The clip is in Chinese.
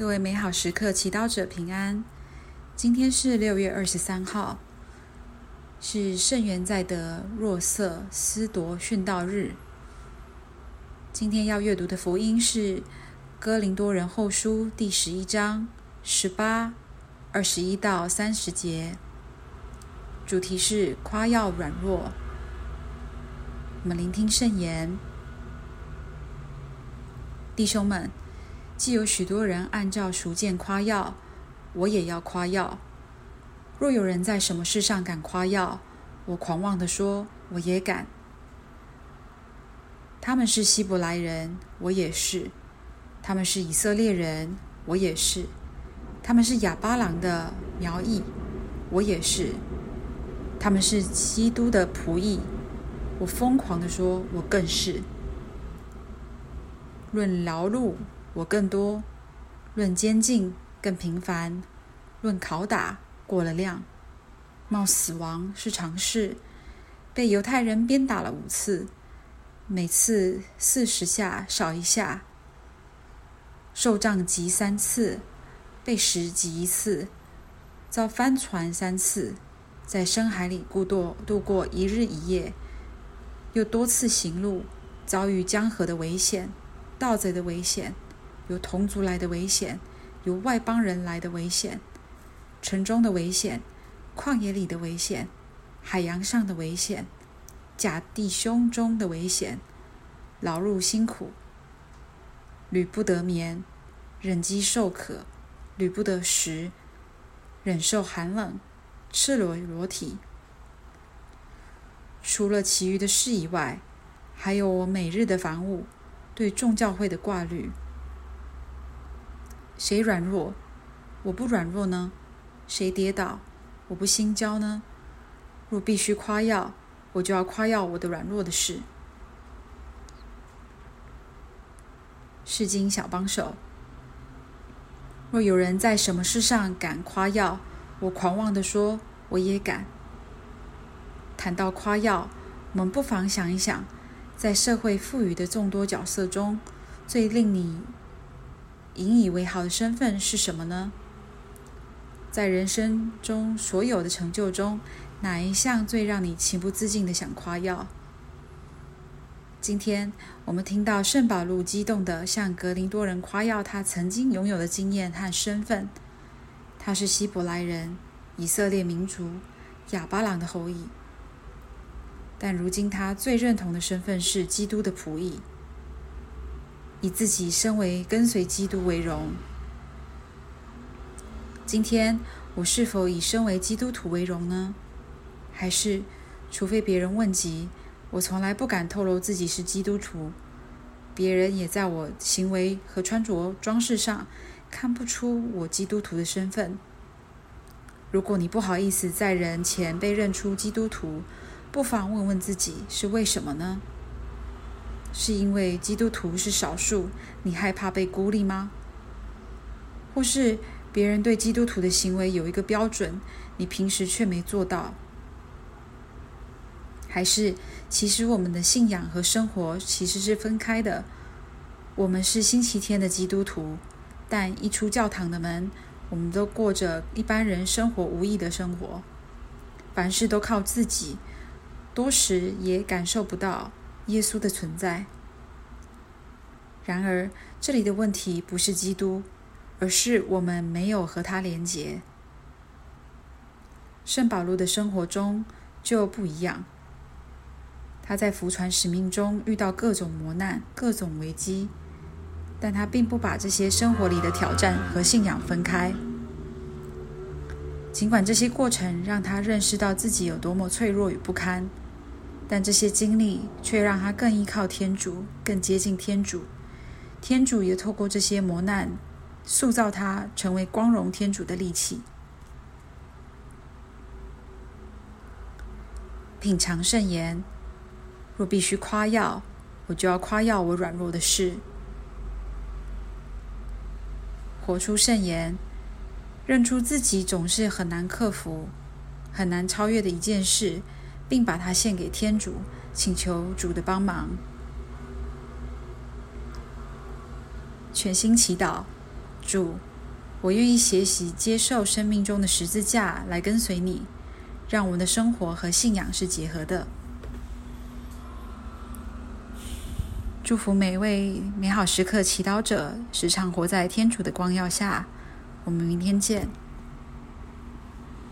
各位美好时刻祈祷者平安。今天是六月二十三号，是圣元在德若瑟斯铎殉道日。今天要阅读的福音是哥林多人后书第十一章十八、二十一到三十节，主题是夸耀软弱。我们聆听圣言，弟兄们。既有许多人按照熟见夸耀，我也要夸耀。若有人在什么事上敢夸耀，我狂妄地说，我也敢。他们是希伯来人，我也是；他们是以色列人，我也是；他们是亚巴郎的苗裔，我也是；他们是基督的仆役，我疯狂地说，我更是。论劳碌。我更多，论监禁更频繁，论拷打过了量，冒死亡是常事。被犹太人鞭打了五次，每次四十下少一下。受杖击三次，被石击一次，遭翻船三次，在深海里孤度度过一日一夜，又多次行路，遭遇江河的危险，盗贼的危险。有同族来的危险，有外邦人来的危险，城中的危险，旷野里的危险，海洋上的危险，假弟兄中的危险，劳碌辛苦，屡不得眠，忍饥受渴，屡不得食，忍受寒冷，赤裸裸体。除了其余的事以外，还有我每日的防务，对众教会的挂虑。谁软弱，我不软弱呢？谁跌倒，我不心焦呢？若必须夸耀，我就要夸耀我的软弱的事。释经小帮手。若有人在什么事上敢夸耀，我狂妄的说，我也敢。谈到夸耀，我们不妨想一想，在社会赋予的众多角色中，最令你引以为豪的身份是什么呢？在人生中所有的成就中，哪一项最让你情不自禁地想夸耀？今天我们听到圣保禄激动地向格林多人夸耀他曾经拥有的经验和身份。他是希伯来人，以色列民族，亚巴郎的后裔。但如今他最认同的身份是基督的仆役。以自己身为跟随基督为荣。今天我是否以身为基督徒为荣呢？还是，除非别人问及，我从来不敢透露自己是基督徒，别人也在我行为和穿着装饰上看不出我基督徒的身份。如果你不好意思在人前被认出基督徒，不妨问问自己是为什么呢？是因为基督徒是少数，你害怕被孤立吗？或是别人对基督徒的行为有一个标准，你平时却没做到？还是其实我们的信仰和生活其实是分开的？我们是星期天的基督徒，但一出教堂的门，我们都过着一般人生活无意的生活，凡事都靠自己，多时也感受不到。耶稣的存在。然而，这里的问题不是基督，而是我们没有和他连结。圣保禄的生活中就不一样。他在福传使命中遇到各种磨难、各种危机，但他并不把这些生活里的挑战和信仰分开。尽管这些过程让他认识到自己有多么脆弱与不堪。但这些经历却让他更依靠天主，更接近天主。天主也透过这些磨难，塑造他成为光荣天主的利器。品尝圣言，若必须夸耀，我就要夸耀我软弱的事。活出圣言，认出自己总是很难克服、很难超越的一件事。并把它献给天主，请求主的帮忙。全心祈祷，主，我愿意学习接受生命中的十字架来跟随你，让我们的生活和信仰是结合的。祝福每位美好时刻祈祷者，时常活在天主的光耀下。我们明天见。